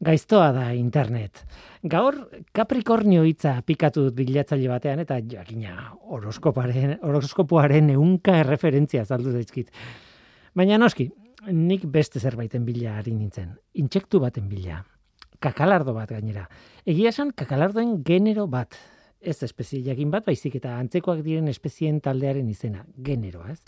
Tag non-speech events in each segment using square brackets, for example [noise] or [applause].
Gaiztoa da internet. Gaur Capricornio hitza pikatu dut bilatzaile batean eta jakina horoskoparen horoskopoaren ehunka erreferentzia saldu daizkit. Baina noski, nik beste zerbaiten bila ari nintzen. Intsektu baten bila. Kakalardo bat gainera. Egia esan kakalardoen genero bat. Ez espezie jakin bat, baizik eta antzekoak diren espezien taldearen izena. Genero, ez?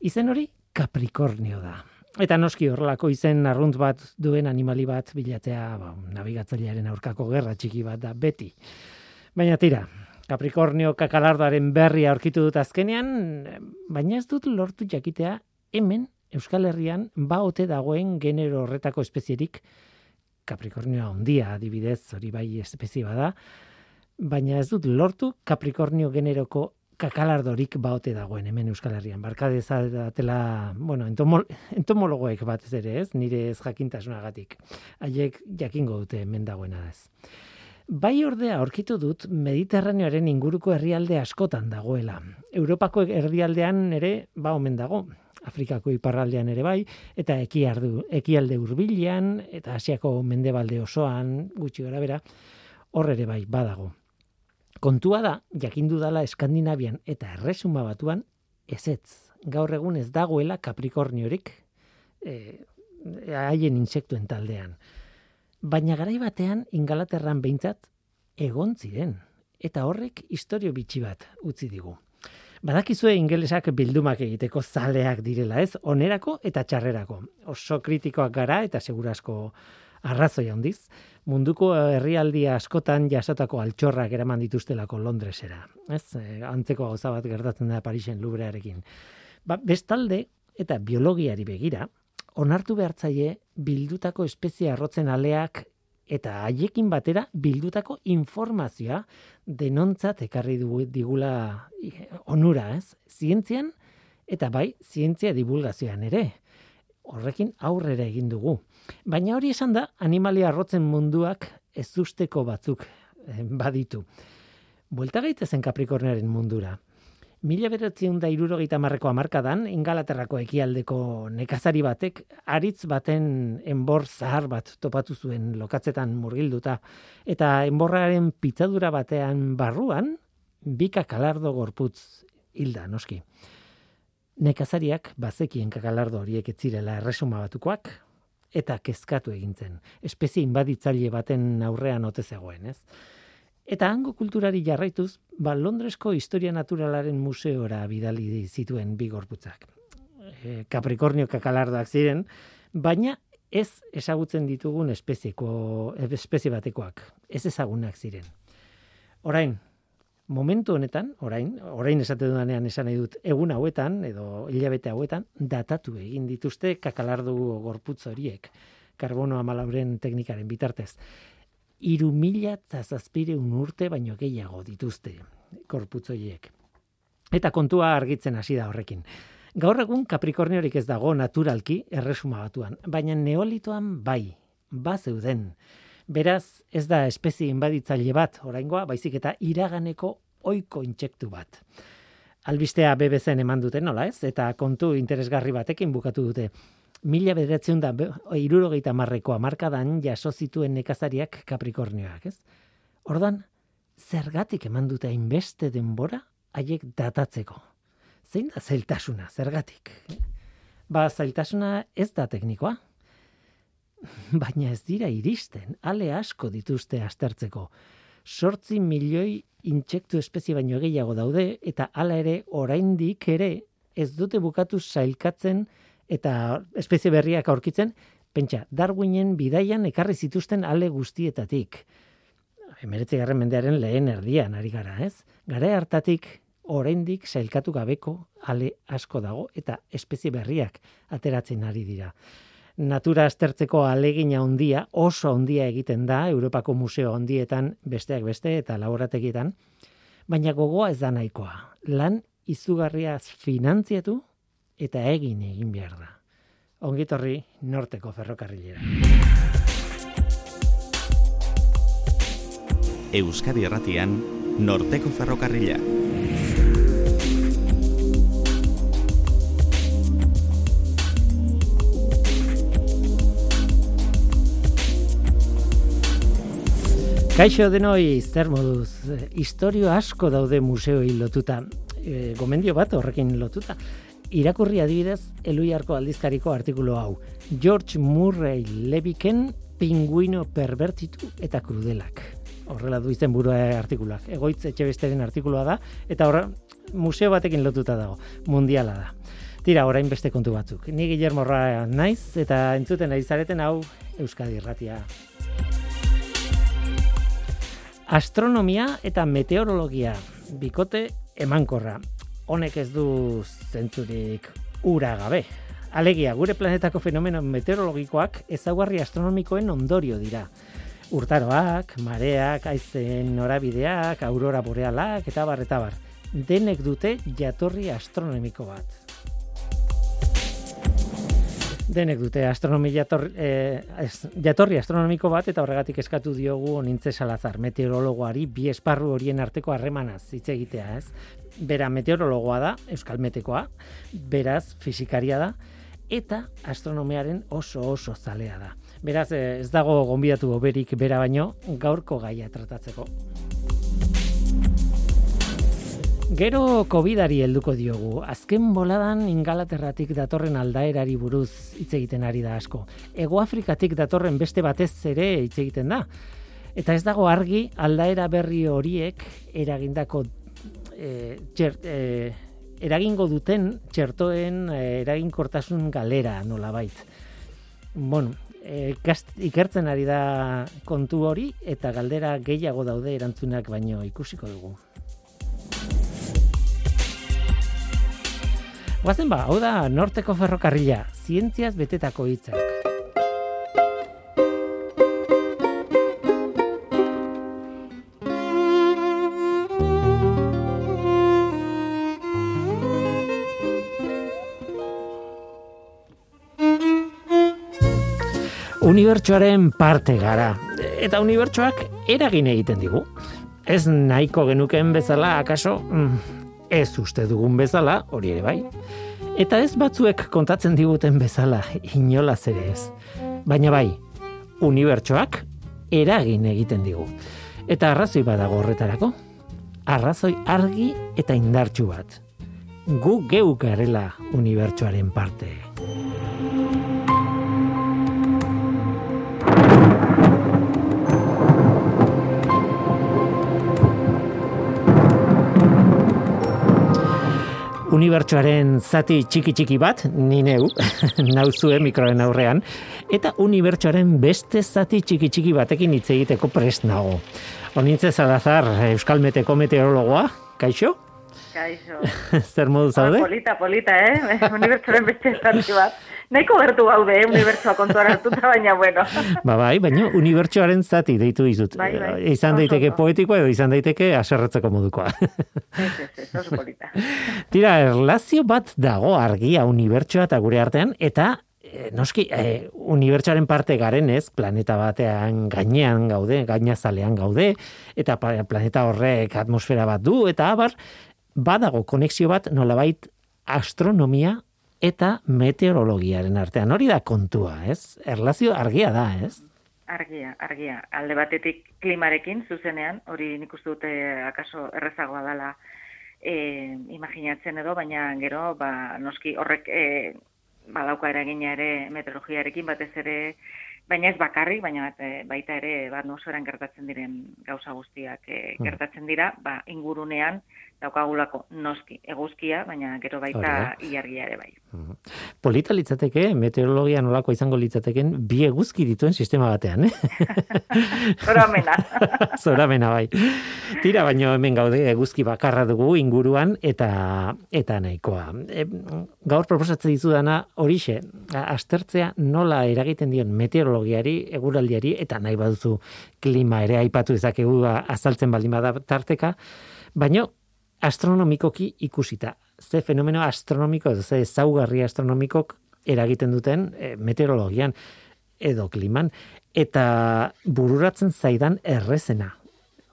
Izen hori Capricornio da. Eta noski horrelako izen arrunt bat duen animali bat bilatzea ba, nabigatzailearen aurkako gerra txiki bat da beti. Baina tira, Capricornio kakalardoaren berri aurkitu dut azkenean, baina ez dut lortu jakitea hemen Euskal Herrian ba ote dagoen genero horretako espezierik Capricornio handia adibidez, hori bai espezie bada, baina ez dut lortu Capricornio generoko kakalardorik baote dagoen hemen Euskal Herrian. Barkade zatela, bueno, entomol, entomologoek bat ez ere ez, nire ez jakintasunagatik. Haiek jakingo dute hemen dagoena ez. Bai ordea aurkitu dut Mediterraneoaren inguruko herrialde askotan dagoela. Europako herrialdean ere ba omen dago. Afrikako iparraldean ere bai, eta ekiardu, ekialde hurbilean eta Asiako mendebalde osoan, gutxi gara bera, hor ere bai, badago. Kontua da, jakindu dala Eskandinavian eta erresuma batuan, ezetz. Gaur egun ez dagoela Capricorniorik e, haien insektuen taldean. Baina garai batean Ingalaterran behintzat egon ziren. Eta horrek historio bitxi bat utzi digu. Badakizue ingelesak bildumak egiteko zaleak direla ez, onerako eta txarrerako. Oso kritikoak gara eta segurasko arrazoi handiz, munduko herrialdi askotan jasotako altxorrak eraman dituztelako Londresera. Ez, e, antzeko gauza bat gertatzen da Parisen Lubrearekin. Ba, bestalde eta biologiari begira, onartu behartzaile bildutako espezie arrotzen aleak eta haiekin batera bildutako informazioa denontzat ekarri du digula onura, ez? Zientzian eta bai, zientzia divulgazioan ere. Horrekin aurrera egin dugu. Baina hori esan da, animalia arrotzen munduak ez usteko batzuk eh, baditu. Buelta gaitezen Capricornearen mundura. Mila beratzen da irurogeita marreko amarkadan, ingalaterrako ekialdeko nekazari batek, aritz baten enbor zahar bat topatu zuen lokatzetan murgilduta, eta enborraren pitzadura batean barruan, bika kalardo gorputz hilda, noski. Nekazariak bazekien kakalardo horiek etzirela erresuma batukoak, eta kezkatu egin zen. Espezie inbaditzaile baten aurrean ote zegoen, ez? Eta hango kulturari jarraituz, ba Londresko Historia Naturalaren Museora bidali zituen bi gorputzak. E, Capricornio kakalardoak ziren, baina ez ezagutzen ditugun espezieko espezie batekoak, ez ezagunak ziren. Orain, momentu honetan, orain, orain esate dudanean esan nahi dut, egun hauetan, edo hilabete hauetan, datatu egin dituzte kakalardu gorputz horiek, karbono amalauren teknikaren bitartez. Iru mila zazazpire urte baino gehiago dituzte gorputz horiek. Eta kontua argitzen hasi da horrekin. Gaur egun Capricorniorik ez dago naturalki erresuma batuan, baina neolitoan bai, bazeuden. Beraz, ez da espezie inbaditzaile bat, oraingoa, baizik eta iraganeko oiko intsektu bat. Albistea BBC eman duten, nola ez? Eta kontu interesgarri batekin bukatu dute. Mila bederatzen da, irurogeita marrekoa markadan jaso zituen nekazariak kaprikornioak, ez? Ordan, zergatik eman dute hainbeste denbora haiek datatzeko. Zein da zailtasuna, zergatik? Ba, zailtasuna ez da teknikoa, [laughs] baina ez dira iristen, ale asko dituzte aztertzeko. Sortzi milioi intsektu espezie baino gehiago daude, eta hala ere, oraindik ere, ez dute bukatu zailkatzen eta espezie berriak aurkitzen, pentsa, Darwinen bidaian ekarri zituzten ale guztietatik. Emeretze garren mendearen lehen erdian, ari gara, ez? Gara hartatik, oraindik zailkatu gabeko ale asko dago, eta espezie berriak ateratzen ari dira natura aztertzeko alegina handia, oso handia egiten da Europako museo handietan besteak beste eta laborategietan, baina gogoa ez da nahikoa. Lan izugarria finantziatu eta egin egin behar da. Ongitorri norteko ferrokarrilera. Euskadi Erratian, norteko ferrokarrilera. Kaixo denoi, zer moduz, historio asko daude museoi lotuta, e, gomendio bat horrekin lotuta. Irakurri adibidez, Eluiarko aldizkariko artikulu hau. George Murray Leviken pinguino pervertitu eta krudelak. Horrela du izen burua artikulak. Egoitz etxe besteren artikulua da, eta horre, museo batekin lotuta dago, mundiala da. Tira, orain beste kontu batzuk. Ni Guillermo Ra naiz, eta entzuten ari zareten hau Euskadi Irratia Astronomia eta meteorologia bikote emankorra. Honek ez du zentzurik ura gabe. Alegia, gure planetako fenomeno meteorologikoak ezaugarri astronomikoen ondorio dira. Urtaroak, mareak, aizen norabideak, aurora borealak eta bar eta bar. Denek dute jatorri astronomiko bat denek dute astronomi jatorri, eh, jatorri astronomiko bat eta horregatik eskatu diogu onintze salazar meteorologoari bi esparru horien arteko harremanaz hitz egitea, ez? Bera meteorologoa da, euskal metekoa, beraz fizikaria da eta astronomiaren oso oso zalea da. Beraz eh, ez dago gonbidatu oberik bera baino gaurko gaia tratatzeko. Gero COVIDari helduko diogu. Azken boladan Ingalaterratik datorren aldaerari buruz hitz egiten ari da asko. Ego Afrikatik datorren beste batez ere hitz egiten da. Eta ez dago argi aldaera berri horiek eragindako e, txert, e, eragingo duten txertoen e, eraginkortasun galera nolabait. Bueno, e, ikertzen ari da kontu hori eta galdera gehiago daude erantzunak baino ikusiko dugu. Guazen ba, hau da norteko ferrokarrila, zientziaz betetako hitzak. Unibertsoaren parte gara, eta unibertsoak eragin egiten digu. Ez nahiko genuken bezala, akaso, mm, ez uste dugun bezala, hori ere bai. Eta ez batzuek kontatzen diguten bezala, inolaz ere ez. Baina bai, unibertsoak eragin egiten digu. Eta arrazoi badago horretarako. Arrazoi argi eta indartsu bat. Gu geu garela unibertsoaren parte. Unibertsoaren zati txiki txiki bat, ni neu, [laughs] nauzue mikroen aurrean, eta unibertsoaren beste zati txiki txiki batekin hitz egiteko prest nago. Onintze Salazar, Euskal Meteko meteorologoa, kaixo? Kaixo. [laughs] Zer modu zaude? polita, polita, eh? [laughs] Unibertsoaren beste zati bat. Naiko gertu gaude, eh, unibertsoa kontuan hartuta, baina bueno. [laughs] Ba bai, baina unibertsoaren zati deitu dizut. Bai, bai. Izan daiteke poetikoa edo izan daiteke aserretzeko modukoa. Ez, ez, ez, polita. Tira, erlazio bat dago argia unibertsoa eta gure artean, eta e, noski, e, unibertsoaren parte garen ez, planeta batean gainean gaude, gainazalean gaude, eta planeta horrek atmosfera bat du, eta abar, badago konexio bat nolabait astronomia eta meteorologiaren artean. Hori da kontua, ez? Erlazio argia da, ez? Argia, argia. Alde batetik klimarekin zuzenean, hori nik uste dute akaso errezagoa dela e, imaginatzen edo, baina gero, ba, noski horrek e, badauka eragina ere meteorologiarekin batez ere baina ez bakarrik, baina e, baita ere bat nosoran gertatzen diren gauza guztiak e, gertatzen dira, ba, ingurunean daukagulako noski eguzkia, baina gero baita iargia ere bai. Polita litzateke, meteorologia nolako izango litzateken, bi eguzki dituen sistema batean, eh? [laughs] Zoramena. [laughs] Zoramena bai. Tira, baino hemen gaude eguzki bakarra dugu inguruan eta eta nahikoa. E, gaur proposatzen dizudana horixe, astertzea nola eragiten dion meteorologiari, eguraldiari, eta nahi baduzu klima ere aipatu ezakegu azaltzen baldin bada tarteka, baino astronomikoki ikusita. Ze fenomeno astronomiko, ze zaugarri astronomikok eragiten duten e, meteorologian edo kliman, eta bururatzen zaidan errezena.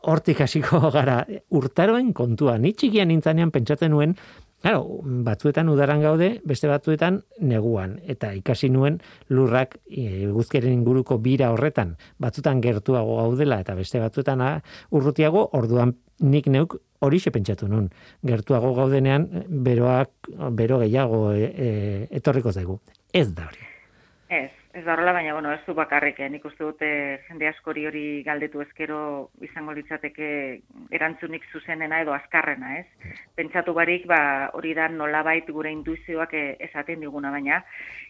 Hortik hasiko gara urtaroen kontua. Ni txikian nintzanean pentsatzen nuen Claro, batzuetan udaran gaude, beste batzuetan neguan eta ikasi nuen lurrak eguzkiaren inguruko bira horretan, batzutan gertuago gaudela eta beste batzuetan ah, urrutiago, orduan nik neuk hori pentsatu nun. Gertuago gaudenean beroak bero gehiago e, e, etorriko zaigu. Ez da hori. Ez, ez da horrela, baina bueno, ez du bakarrik, eh? nik uste dute jende askori hori galdetu ezkero izango litzateke erantzunik zuzenena edo azkarrena, ez? Pentsatu barik, ba, hori da nolabait gure intuizioak eh, esaten diguna, baina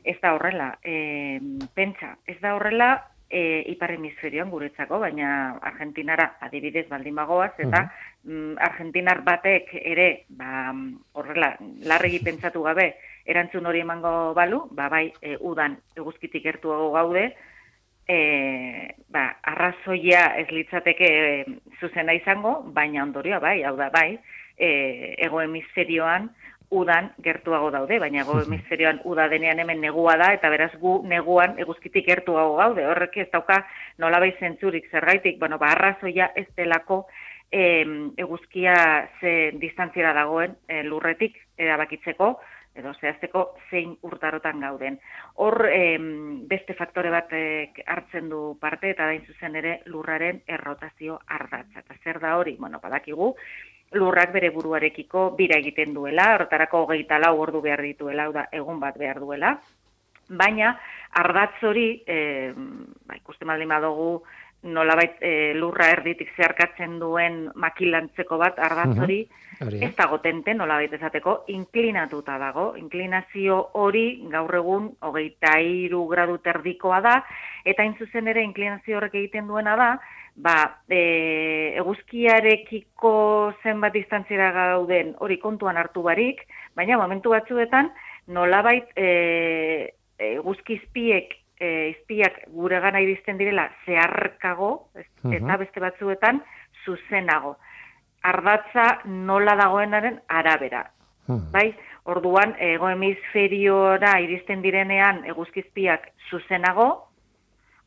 ez da horrela. E, pentsa, ez da horrela e, ipar hemisferioan guretzako, baina Argentinara adibidez baldin bagoaz, eta mm, Argentinar batek ere, ba, horrela, larregi pentsatu gabe, erantzun hori emango balu, ba, bai, e, udan eguzkitik gertuago gaude, e, ba, arrazoia ez litzateke e, zuzena izango, baina ondorioa bai, hau da bai, e, ego hemisferioan udan gertuago daude, baina ego hemisferioan uda denean hemen negua da, eta beraz gu neguan eguzkitik gertuago gaude, horrek ez dauka nola bai zentzurik zergaitik, bueno, ba, arrazoia ez delako e, eguzkia ze distantziera dagoen e, lurretik erabakitzeko, edo zehazteko zein urtarotan gauden. Hor beste faktore bat hartzen du parte eta dain zuzen ere lurraren errotazio ardatza. Eta zer da hori? Bueno, badakigu, lurrak bere buruarekiko bira egiten duela, horretarako hogeita lau ordu behar dituela, da egun bat behar duela, baina ardatz hori, e, ba, ikusten baldin badugu, nolabait e, lurra erditik zeharkatzen duen makilantzeko bat ardatz hori, ez dago tente nolabait ezateko, inklinatuta dago. Inklinazio hori gaur egun hogeita iru gradu terdikoa da, eta zuzen ere inklinazio horrek egiten duena da, ba, e, eguzkiarekiko zenbat distantziera gauden hori kontuan hartu barik, baina momentu batzuetan nolabait e, eguzkizpiek e, izpiak gure gana iristen direla zeharkago, eta beste batzuetan zuzenago. Ardatza nola dagoenaren arabera. Bai, orduan, ego hemisferiora iristen direnean eguzkizpiak zuzenago,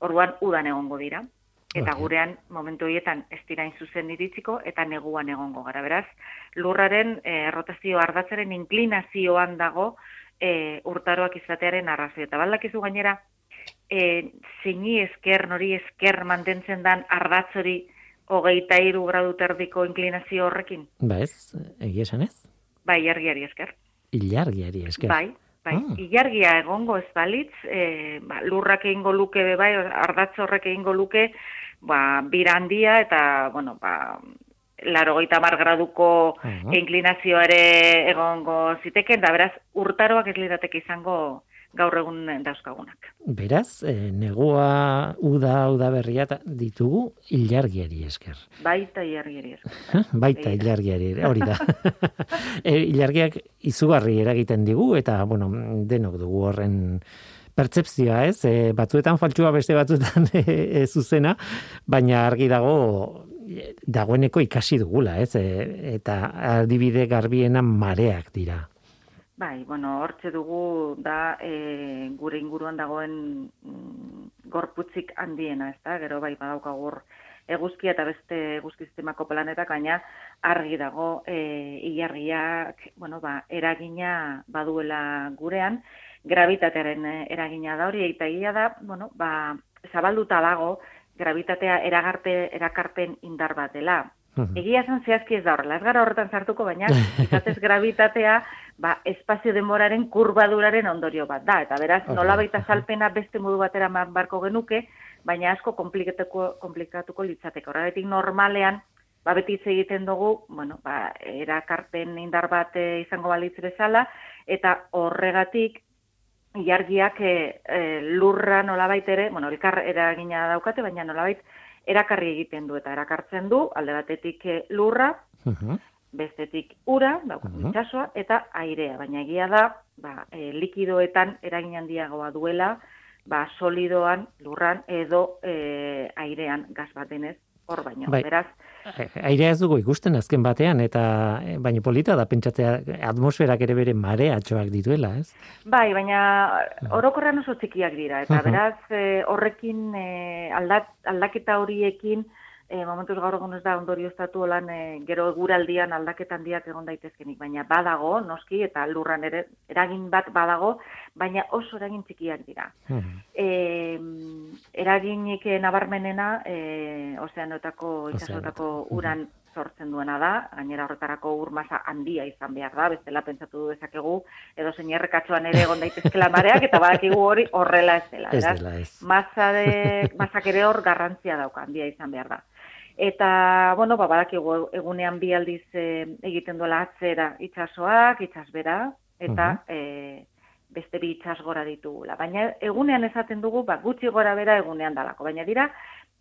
orduan udan egongo dira. Eta gurean, momentu horietan, ez dirain zuzen iritziko, eta neguan egongo gara. Beraz, lurraren e, rotazio ardatzaren inklinazioan dago e, urtaroak izatearen arrazio. Eta baldakizu gainera, e, zeini esker, nori esker mantentzen dan ardatzori hogeita iru gradu terdiko inklinazio horrekin? Ba ez, egia esan ez? Bai, ilargiari esker. Ilargiari esker. Bai, bai. Ah. Ilargia egongo ez balitz, e, ba, lurrak egingo luke, bai, ardatz horrek egingo luke, ba, bira handia eta, bueno, ba, laro goita mar graduko uh inklinazioare egongo ziteken, da beraz, urtaroak ez lirateke izango gaur egun dauzkagunak. Beraz, e, negua uda uda berria ditugu ilargiari esker. Baita ilargiari esker. [laughs] Baita ilargiari, hori da. [laughs] [laughs] e, ilargiak izugarri eragiten digu eta bueno, denok dugu horren pertsepzioa, ez? E, batzuetan faltsua beste batzuetan e, zuzena, baina argi dago dagoeneko ikasi dugula, ez? E, eta adibide garbiena mareak dira. Bai, bueno, hortze dugu da e, gure inguruan dagoen mm, gorputzik handiena, ez da? Gero bai, badaukagur eguzkia eta beste eguzkiztemako planetak, baina argi dago e, ilargiak, bueno, ba, eragina baduela gurean, gravitatearen eragina da hori, eta ia da, bueno, ba, zabalduta dago, gravitatea eragarte, erakarpen indar bat dela. Egia esan zehazki ez da horrela, ez gara horretan sartuko, baina [laughs] izatez gravitatea ba, espazio demoraren kurbaduraren ondorio bat da, eta beraz okay. nola baita salpena beste modu batera barko genuke, baina asko komplikatuko, komplikatuko litzateko. Horregatik normalean, ba, beti hitz egiten dugu, bueno, ba, erakarpen indar bat eh, izango balitz bezala, eta horregatik jargiak e, lurra nolabait ere, bueno, elkar eragina daukate, baina nolabait erakarri egiten du eta erakartzen du alde batetik eh, lurra, bestetik ura, daukat itxasoa, eta airea. Baina egia da, ba, e, likidoetan eragin handiagoa duela, ba, solidoan, lurran edo e, airean gaz batenez hor baino. Bai. Beraz, Airea ez dugu ikusten azken batean, eta eh, baina polita da pentsatzea atmosferak ere bere mareatxoak dituela, ez? Bai, baina orokorrean oso txikiak dira, eta beraz eh, horrekin eh, aldat, aldaketa horiekin e, momentuz gaur egun ez da ondorio estatu lan e, gero eguraldian aldaketan diak egon daitezkenik, baina badago, noski, eta lurran ere, eragin bat badago, baina oso eragin txikiak dira. Hmm. E, eraginik nabarmenena, e, ozeanotako, itxasotako uran sortzen duena da, gainera horretarako urmasa handia izan behar da, bestela pentsatu dezakegu, edo zein errekatxoan ere egon daitezkela mareak, eta badakigu hori horrela ez dela. Ez dela ez. Masa de, masak ere hor garrantzia dauka, handia izan behar da. Eta, bueno, ba, badakigu egunean bi aldiz e, egiten duela atzera itxasoak, itxasbera, eta uh beste bi itxas gora ditugula. Baina egunean esaten dugu, ba, gutxi gora bera egunean dalako. Baina dira,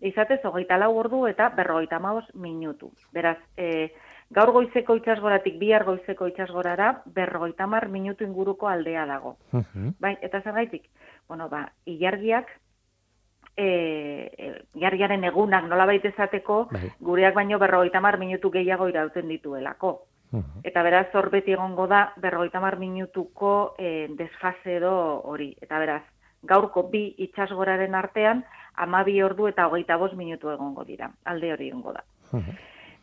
izatez hogeita lau ordu eta berrogeita maoz minutu. Beraz, e, gaur goizeko itxasgoratik bihar goizeko itxasgorara berrogeita mar minutu inguruko aldea dago. bai, eta zer gaitik? Bueno, ba, ilargiak, e, e, ilargiaren egunak nola baita esateko, bai. gureak baino berrogeita mar minutu gehiago irauten dituelako. Eta beraz, hor beti egongo da, berrogeita mar minutuko e, desfase edo hori. Eta beraz, gaurko bi itxasgoraren artean, amabi ordu eta hogeita bost minutu egongo dira, alde hori egongo da.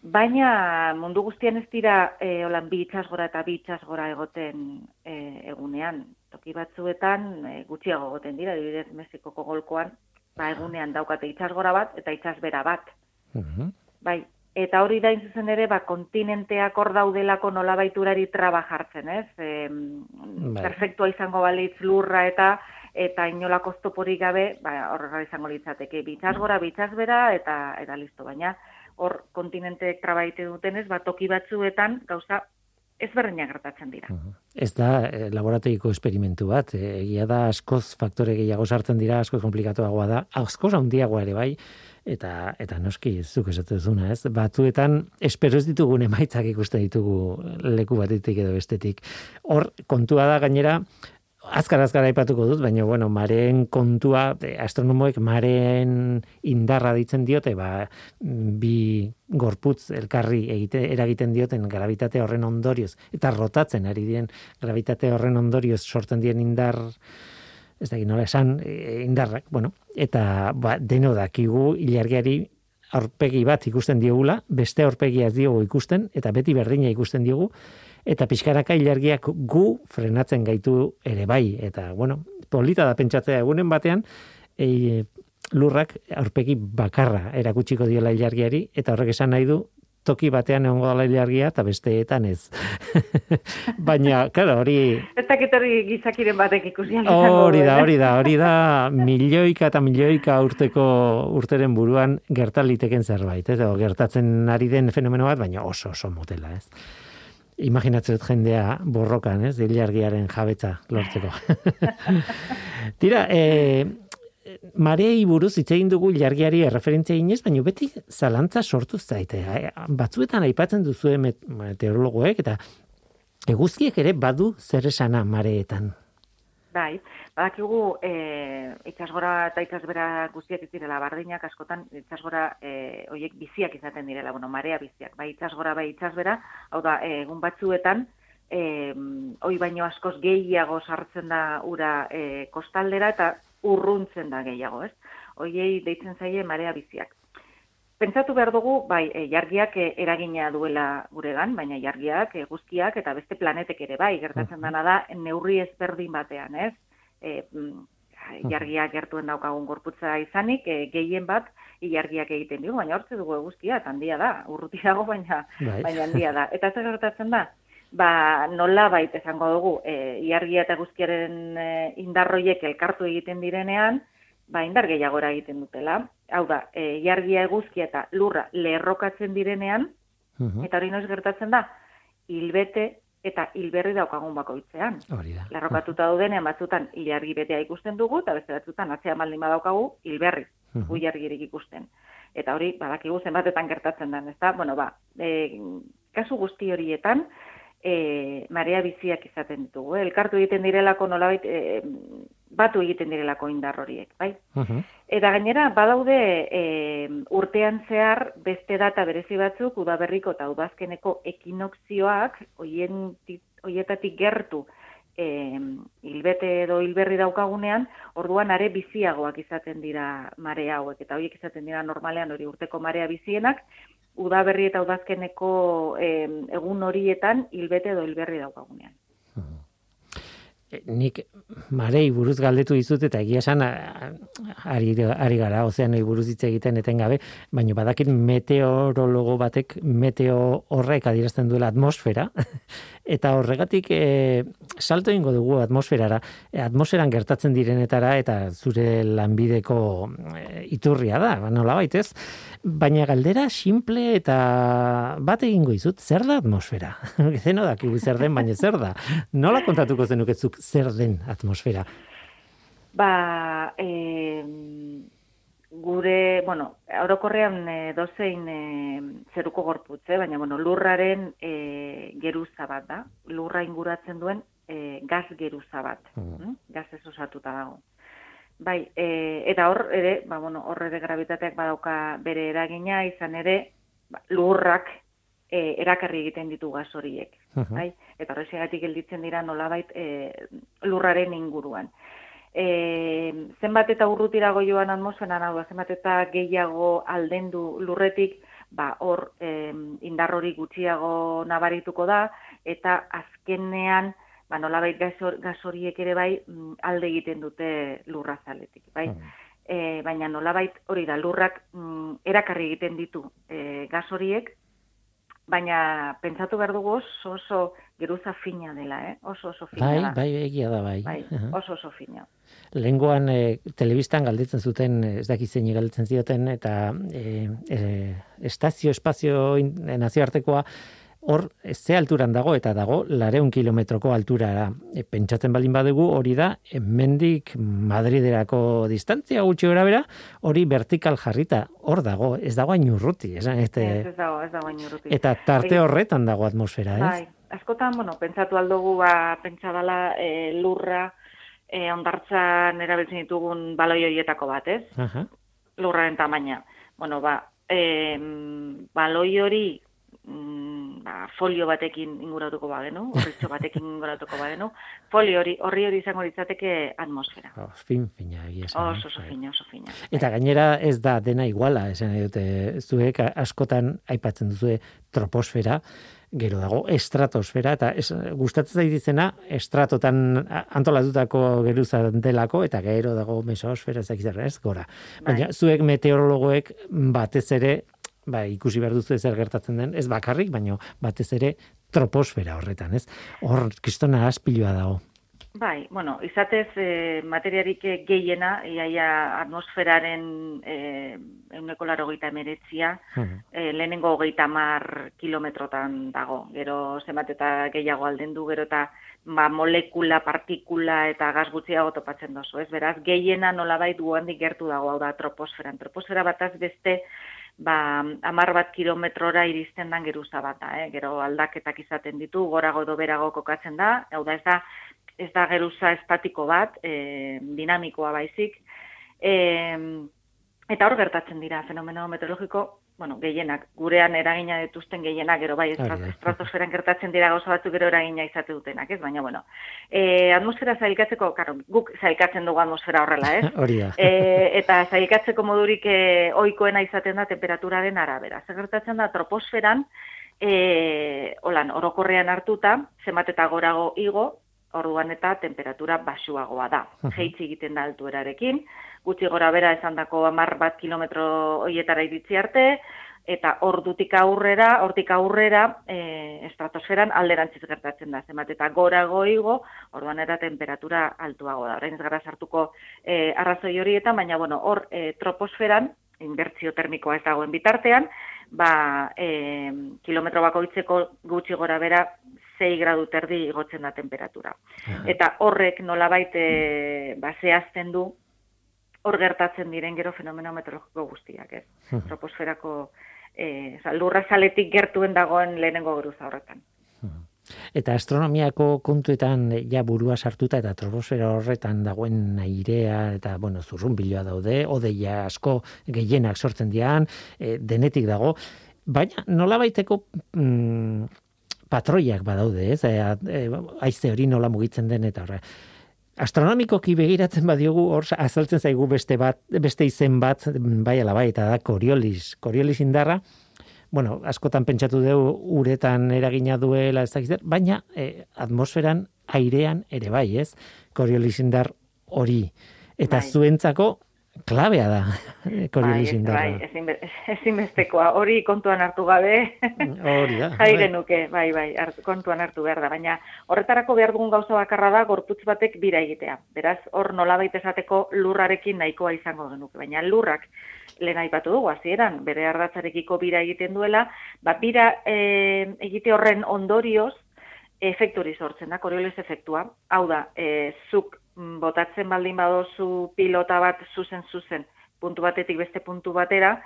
Baina mundu guztian ez dira e, holan bi itxasgora eta bi itxasgora egoten e, egunean. Toki batzuetan e, gutxiago egoten dira, dibidez Mexikoko golkoan, ba, egunean daukate itxasgora bat eta itxasbera bat. Bai, eta hori da zuzen ere, ba, kontinenteak hor daudelako nola baiturari traba jartzen, ez? E, Perfektua izango balitz lurra eta eta inolako oztoporik gabe, ba, horrela izango litzateke, bitxaz gora, bitxaz bera, eta, eta listo, baina hor kontinenteek trabaite dutenez, ba, toki batzuetan gauza ez berreina gertatzen dira. Ez da eh, laborategiko esperimentu bat, eh, egia da askoz faktore gehiago sartzen dira, askoz komplikatuagoa da, askoz handiagoa ere bai, eta eta noski zuk esatu duzuna, ez? Batzuetan espero ez ditugun emaitzak ikusten ditugu leku batetik edo bestetik. Hor kontua da gainera azkar azkar aipatuko dut, baina bueno, mareen kontua, astronomoek mareen indarra ditzen diote, ba, bi gorputz elkarri egite eragiten dioten gravitate horren ondorioz eta rotatzen ari dien gravitate horren ondorioz sortzen dien indar ez da nola esan e, indarrak, bueno, eta ba, deno dakigu ilargiari aurpegi bat ikusten diogula, beste aurpegia ez diogu ikusten, eta beti berdina ikusten diogu, eta pixkaraka ilargiak gu frenatzen gaitu ere bai. Eta, bueno, polita da pentsatzea egunen batean, e, lurrak aurpegi bakarra erakutsiko diola ilargiari, eta horrek esan nahi du, toki batean egongo dela ilargia eta besteetan ez. [laughs] Baina, claro, hori... Ez dakit hori gizakiren batek ikusi Hori da, hori da, hori da, milioika eta milioika urteko urteren buruan gertaliteken zerbait, ez? gertatzen ari den fenomeno bat, baina oso, oso motela, ez? Imaginatzen jendea borrokan, ez, dilargiaren jabetza lortzeko. [laughs] Tira, e, marei buruz hitz egin dugu ilargiari erreferentzia inez, baina beti zalantza sortu zaite. Batzuetan aipatzen duzu meteorologoek eta eguzkiek ere badu zer esana mareetan. Bai, badakigu e, itxasgora eta itxasbera guztiak ez direla bardinak, askotan itxasgora e, oiek biziak izaten direla, bueno, marea biziak, bai itxasgora, bai itxasbera, hau da, egun batzuetan, e, oi baino askoz gehiago sartzen da ura e, kostaldera eta urruntzen da gehiago, ez? Oiei deitzen zaie marea biziak. Pentsatu behar dugu, bai, e, jargiak e, eragina duela guregan, baina jargiak, e, guztiak eta beste planetek ere bai, gertatzen dana da, neurri ezberdin batean, ez? E, jargiak gertuen daukagun gorputza izanik, e, gehien bat, jargiak egiten dugu, baina hortze dugu eguzkia, eta handia da, urruti dago, baina, bai. baina handia da. Eta zer gertatzen da? Ba, nola baita esango dugu, e, jargia eta guztiaren e, indarroiek elkartu egiten direnean, ba, indar gehiago egiten dutela. Hau da, e, jargia eguzkia eta lurra lerrokatzen direnean, eta hori noiz gertatzen da, hilbete eta hilberri daukagun bakoitzean. Hori da. Lerrokatuta daudenean batzutan ilargi betea ikusten dugu, eta beste batzutan atzea maldin badaukagu hilberri, uh jargirik ikusten. Eta hori, badakigu zenbatetan gertatzen den, ezta? Bueno, ba, e, kasu guzti horietan, e, marea biziak izaten ditugu. Eh? Elkartu egiten direlako nolabait, e, batu egiten direlako indar horiek, bai? Eta gainera, badaude e, urtean zehar beste data berezi batzuk, udaberriko eta udazkeneko ekinokzioak, hoien, hoietatik gertu, e, hilbete edo hilberri daukagunean, orduan are biziagoak izaten dira mare hauek, eta horiek izaten dira normalean hori urteko marea bizienak, udaberri eta udazkeneko e, egun horietan hilbete edo hilberri daukagunean. Eh, nik marei buruz galdetu dizut eta egia esan ari, ari gara ozeanei buruz hitz egiten etengabe, baina badakit meteorologo batek meteo horrek adierazten duela atmosfera [laughs] eta horregatik e, salto ingo dugu atmosferara, e, atmosferan gertatzen direnetara eta zure lanbideko e, iturria da, nola baitez, baina galdera simple eta bat egingo izut, zer da atmosfera? [laughs] Zeno da, zer den, baina zer da? Nola kontatuko zenuketzuk zer den atmosfera? Ba, e, gure, bueno, orokorrean e, dozein e, zeruko gorputze, baina bueno, lurraren e, geruza bat da. Lurra inguratzen duen e, gaz geruza bat. Mm. Hm? Gaz ez osatuta dago. Bai, e, eta hor ere, ba, bueno, hor ere gravitateak badauka bere eragina, izan ere, ba, lurrak e, erakarri egiten ditu gaz horiek. Bai? Eta horreziagatik gelditzen dira nolabait e, lurraren inguruan e, zenbat eta urrutirago joan atmosferan hau zenbat eta gehiago aldendu lurretik, ba hor e, indar hori gutxiago nabarituko da eta azkenean ba nolabait gas horiek ere bai mm, alde egiten dute lurrazaletik, bai? Mm. E, baina nolabait hori da lurrak mm, erakarri egiten ditu e, gas horiek baina pentsatu behar dugu oso oso geruza fina dela, eh? oso oso fina bai, Bai, egia da, bai. bai oso oso fina. Lengoan e, telebistan galdetzen zuten, ez dakit zein galdetzen zioten, eta e, e, estazio, espazio nazioartekoa, hor ze alturan dago eta dago lareun kilometroko alturara. E, pentsatzen balin badugu hori da hemendik Madriderako distantzia gutxi gora bera, hori vertikal jarrita hor dago, ez dago hain urruti. Ez, este, ez, dago, ez dago urruti. Eta tarte horretan dago atmosfera, ez? Bai, askotan, bueno, pentsatu aldugu ba, pentsadala e, lurra e, ondartzan erabiltzen ditugun baloi horietako bat, ez? Aha. Lurraren tamaina. Bueno, ba, e, baloi hori mm, ba, folio batekin inguratuko bagenu, horritxo batekin [laughs] inguratuko bagenu, folio hori, horri hori izango ditzateke atmosfera. Oh, fin, fina, egia Oso, oso bai. fina, oso fina. Eta gainera ez da dena iguala, esan dute, zuek askotan aipatzen duzue troposfera, gero dago estratosfera eta es, gustatzen zait dizena estratotan antolatutako geruza delako eta gero dago mesosfera ez ez gora. Baina bai. zuek meteorologoek batez ere ba, ikusi behar duzu zer gertatzen den, ez bakarrik, baino batez ere troposfera horretan, ez? Hor, kristona aspilua dago. Bai, bueno, izatez e, materiarik gehiena, iaia atmosferaren e, euneko laro geita emeretzia, e, lehenengo geita mar kilometrotan dago. Gero, zenbat eta gehiago alden du, gero eta ba, molekula, partikula eta gaz gutxiago topatzen dozu. Ez beraz, gehiena nolabait guandik gertu dago, hau da, troposferan. Troposfera bataz beste, ba, amar bat kilometrora iristen dan geruza bat eh? gero aldaketak izaten ditu, gorago edo berago kokatzen da, hau da ez da, ez da geruza estatiko bat, e, dinamikoa baizik, e, eta hor gertatzen dira fenomeno meteorologiko bueno, gehienak, gurean eragina dituzten gehienak, gero bai, estratosferan gertatzen dira gauza batzuk gero eragina izate dutenak, ez? Baina, bueno, e, atmosfera zailkatzeko, karo, guk zailkatzen dugu atmosfera horrela, ez? [laughs] Hori E, eta zailkatzeko modurik e, oikoena izaten da temperaturaren arabera. Zer gertatzen da, troposferan, e, holan, orokorrean hartuta, zemat eta gorago igo, orduan eta temperatura basuagoa da. Jeitzi egiten da altuerarekin, gutxi gora bera esan dako amar bat kilometro hoietara iritzi arte, eta ordutik aurrera, hortik aurrera, e, estratosferan alderantziz gertatzen da. Zemat eta gora goigo, orduan era temperatura altuago da. Horrein ez gara sartuko e, arrazoi horietan, baina bueno, hor e, troposferan, inbertzio termikoa ez dagoen bitartean, ba, e, kilometro bakoitzeko gutxi gora bera 6 gradu terdi igotzen da temperatura. Eta horrek nolabait e, ba, zehazten du hor gertatzen diren gero fenomeno meteorologiko guztiak, ez? Hmm. Troposferako eh, lurra saletik gertuen dagoen lehenengo geruza horretan. Hmm. Eta astronomiako kontuetan ja burua sartuta eta troposfera horretan dagoen airea eta bueno, zurrunbiloa daude, odeia asko gehienak sortzen dian, e, denetik dago, baina nola baiteko mm, patroiak badaude, ez? E, aize hori nola mugitzen den eta horre. Astronomikoki begiratzen badiogu hor azaltzen zaigu beste bat, beste izen bat, bai ala bai, eta da Coriolis. Coriolis indarra, bueno, askotan pentsatu dugu uretan eragina duela ez dakiz, baina e, atmosferan airean ere bai, ez? Coriolis indar hori. Eta bai. zuentzako klabea da [laughs] Coriolis bai. Bai, ezin, [laughs] ezinbestekoa, hori kontuan hartu gabe. Hori da. Jai bai. genuke, bai, bai, hartu, kontuan hartu behar da. Baina horretarako behar dugun gauza bakarra da gorputz batek bira egitea. Beraz, hor nola esateko lurrarekin nahikoa izango genuke. Baina lurrak lehen aipatu dugu, hasieran bere ardatzarekiko bira egiten duela, ba, bira e, egite horren ondorioz, efektori sortzen da, Coriolis efektua. Hau da, e, zuk Mm, botatzen baldin badozu pilota bat zuzen zuzen puntu batetik beste puntu batera,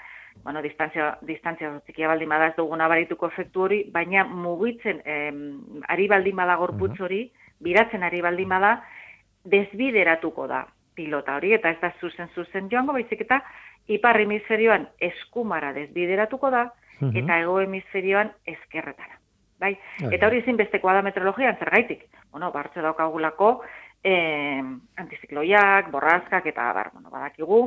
bueno, distantzia, distantzia txikia baldin bada ez duguna barituko efektu hori, baina mugitzen em, ari baldin bada gorputz hori, biratzen ari baldin bada, desbideratuko da pilota hori, eta ez da zuzen zuzen joango, baizik eta ipar hemisferioan eskumara desbideratuko da, eta ego hemisferioan eskerretara. Bai? Eta hori ezin bestekoa da meteorologian, zergaitik? Bueno, bartze daukagulako, e, antizikloiak, borrazkak eta bar, bueno, badakigu,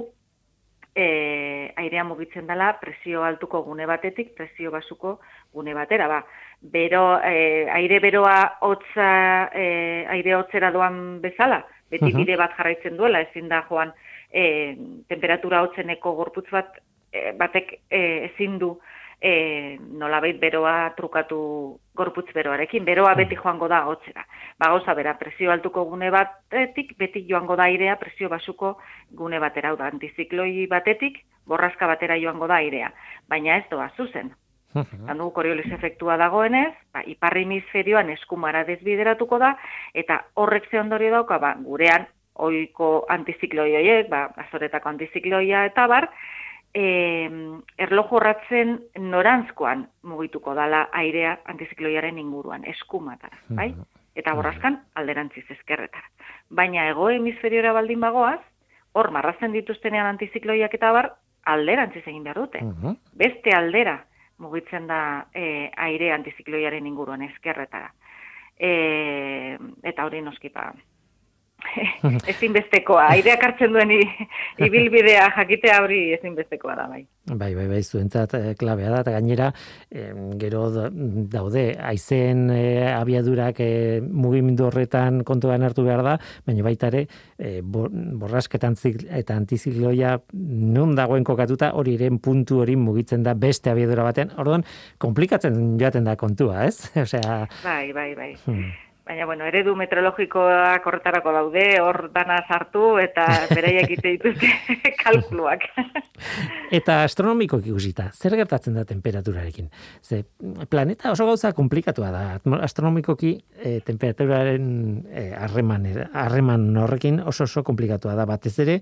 e, airea mugitzen dela presio altuko gune batetik, presio basuko gune batera, ba. Bero, e, aire beroa hotza, e, aire hotzera doan bezala, beti bide bat jarraitzen duela, ezin da joan e, temperatura hotzeneko gorputz bat, e, batek e, ezin du e, nolabait beroa trukatu gorputz beroarekin, beroa beti joango da hotzera. Ba, goza bera, presio altuko gune batetik, beti joango da airea presio basuko gune batera, da, antizikloi batetik, borrazka batera joango da airea. Baina ez doa, zuzen. [laughs] Handu koriolis efektua dagoenez, ba, iparri hemisferioan eskumara desbideratuko da, eta horrek ze ondorio dauka, ba, gurean, oiko antizikloi horiek, ba, azoretako antizikloia eta bar, e, erloju horratzen norantzkoan mugituko dala airea antizikloiaren inguruan, eskumatara, bai? Eta borrazkan alderantziz ezkerretara. Baina ego hemisferiora baldin bagoaz, hor marrazen dituztenean antizikloiak eta bar, alderantziz egin behar dute. Beste aldera mugitzen da e, aire antizikloiaren inguruan ezkerretara. E, eta hori noskipa [laughs] ezinbestekoa, aireak hartzen duen ibilbidea jakitea hori ezinbestekoa da, bai. Bai, bai, bai, zuentzat eh, klabea da, eta gainera, gero daude, aizen eh, abiadurak eh, mugimendu horretan kontuan hartu behar da, baina baita ere, eh, borrasketan eta antizikloia non dagoen kokatuta hori iren puntu hori mugitzen da beste abiadura batean, orduan, komplikatzen joaten da kontua, ez? [laughs] Osea... Bai, bai, bai. Hmm. Baina, bueno, eredu meteorologikoak horretarako daude, hor dana sartu eta bereiak ite dituzte [laughs] kalkuluak. [laughs] eta astronomiko ikusita, zer gertatzen da temperaturarekin? Ze planeta oso gauza komplikatua da. Astronomikoki e, temperaturaren e, harreman, harreman horrekin oso oso komplikatua da. Batez ere,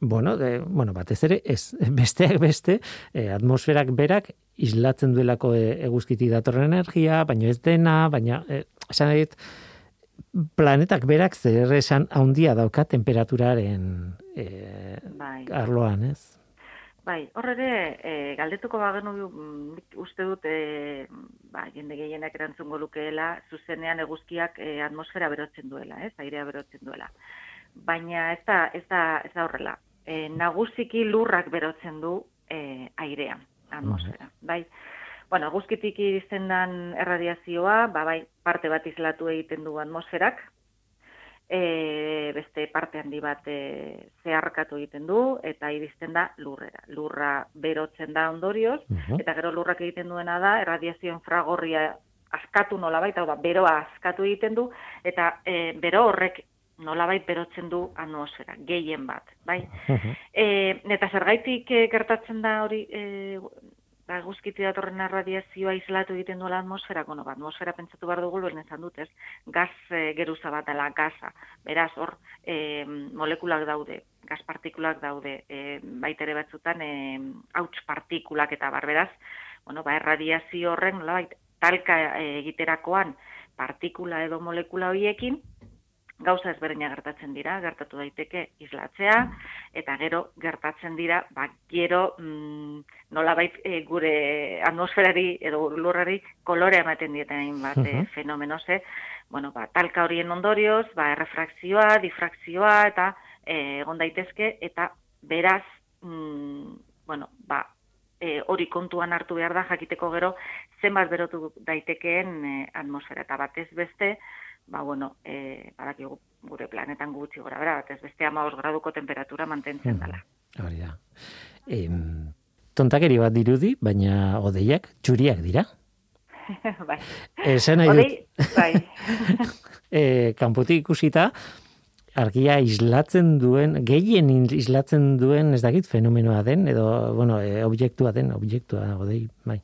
bueno, de, bueno, batez ere, ez, [laughs] besteak beste, e, atmosferak berak islatzen duelako e, eguzkiti datorren energia, baina ez dena, baina e, esan dit, planetak berak zer esan haundia dauka temperaturaren e, bai. arloan, ez? Bai, horre ere, e, galdetuko bagenu mm, uste dut, e, ba, jende gehienak erantzungo lukeela, zuzenean eguzkiak e, atmosfera berotzen duela, ez, airea berotzen duela. Baina ez da, ez da, ez da horrela. E, nagusiki lurrak berotzen du e, airea, atmosfera. Bai, Bueno, guzkitik iristen dan erradiazioa, ba, bai, parte bat izlatu egiten du atmosferak, e, beste parte handi bat e, zeharkatu egiten du, eta iristen da lurrera. Lurra berotzen da ondorioz, eta gero lurrak egiten duena da, erradiazio infragorria askatu nolabait, hau da, beroa askatu egiten du, eta e, bero horrek nolabait berotzen du atmosfera, gehien bat, bai? e, eta zergaitik e, gertatzen da hori e, ba, guzkiti datorren radiazioa islatu egiten duela atmosfera, bueno, ba, atmosfera pentsatu behar dugu luen ezan dut, ez? Gaz e, geruza bat dela, gaza. Beraz, hor, e, molekulak daude, gaz partikulak daude, e, baitere batzutan, e, hauts partikulak eta bar, beraz, bueno, ba, erradiazio horren, nola, talka egiterakoan partikula edo molekula horiekin, gauza ezberdina gertatzen dira, gertatu daiteke islatzea, eta gero gertatzen dira, ba, gero mm, nolabait e, gure atmosferari edo lurrari kolore ematen dieten bat uh fenomenoze, bueno, ba, talka horien ondorioz, ba, errefrakzioa, difrakzioa, eta e, egon daitezke, eta beraz, mm, bueno, ba, e, hori kontuan hartu behar da jakiteko gero zenbat berotu daitekeen e, atmosfera. Eta batez beste ba bueno eh badakigu gure planetan gutxi gora bera batez beste 15 graduko temperatura mantentzen hmm. dela hori da em tontakeri bat dirudi baina odeiak txuriak dira [laughs] bai esan nahi bai [laughs] eh kanpotik ikusita argia islatzen duen, gehien islatzen duen, ez dakit, fenomenoa den, edo, bueno, e, objektua den, objektua, odei, bai.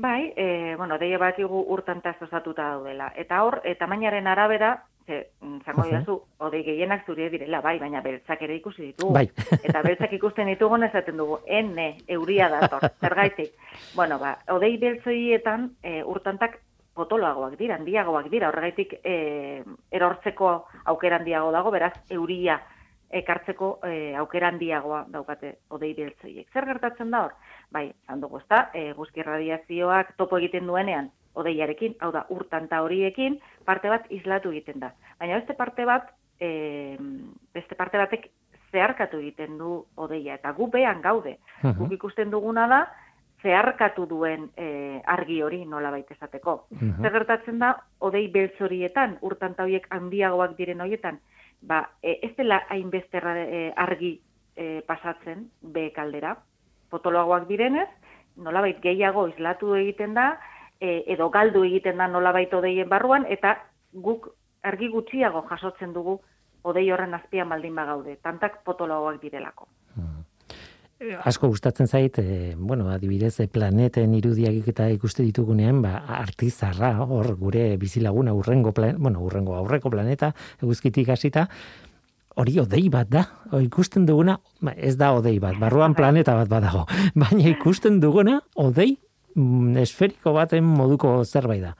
Bai, e, bueno, deia bat igu urtantaz osatuta daudela. Eta hor, eta tamainaren arabera, ze, mm, zango uh odei gehienak zure direla, bai, baina beltzak ere ikusi ditugu. Bai. [laughs] eta beltzak ikusten ditugu esaten dugu, ene, euria dator, [laughs] zergaitik. bueno, ba, odei beltzoietan e, urtantak potoloagoak dira, handiagoak dira, horregaitik e, erortzeko aukera handiago dago, beraz, euria ekartzeko e, aukera handiagoa daukate odei beltzoiek. Zer gertatzen da hor? Bai, zan dugu ezta, e, guzki radiazioak topo egiten duenean odeiarekin, hau da, urtanta horiekin, parte bat islatu egiten da. Baina beste parte bat, e, beste parte batek zeharkatu egiten du odeia, eta gu behan gaude. Uh Guk ikusten duguna da, zeharkatu duen e, argi hori nola baita esateko. Uh Zer gertatzen da, odei beltzorietan, urtanta horiek handiagoak diren horietan, ba, e, ez dela hainbeste e, argi e, pasatzen be kaldera, potoloagoak direnez, nola gehiago islatu egiten da, e, edo galdu egiten da nola baita odeien barruan, eta guk argi gutxiago jasotzen dugu odei horren azpian baldin bagaude, tantak potoloagoak direlako asko gustatzen zait, e, bueno, adibidez, e, planeten irudiak eta ikuste ditugunean, ba, artizarra, hor, gure bizilaguna urrengo, plan, bueno, urrengo aurreko planeta, eguzkitik hasita, hori odei bat da, o, ikusten duguna, ba, ez da odei bat, barruan planeta bat badago, [laughs] baina ikusten duguna, odei mm, esferiko baten moduko zerbait da.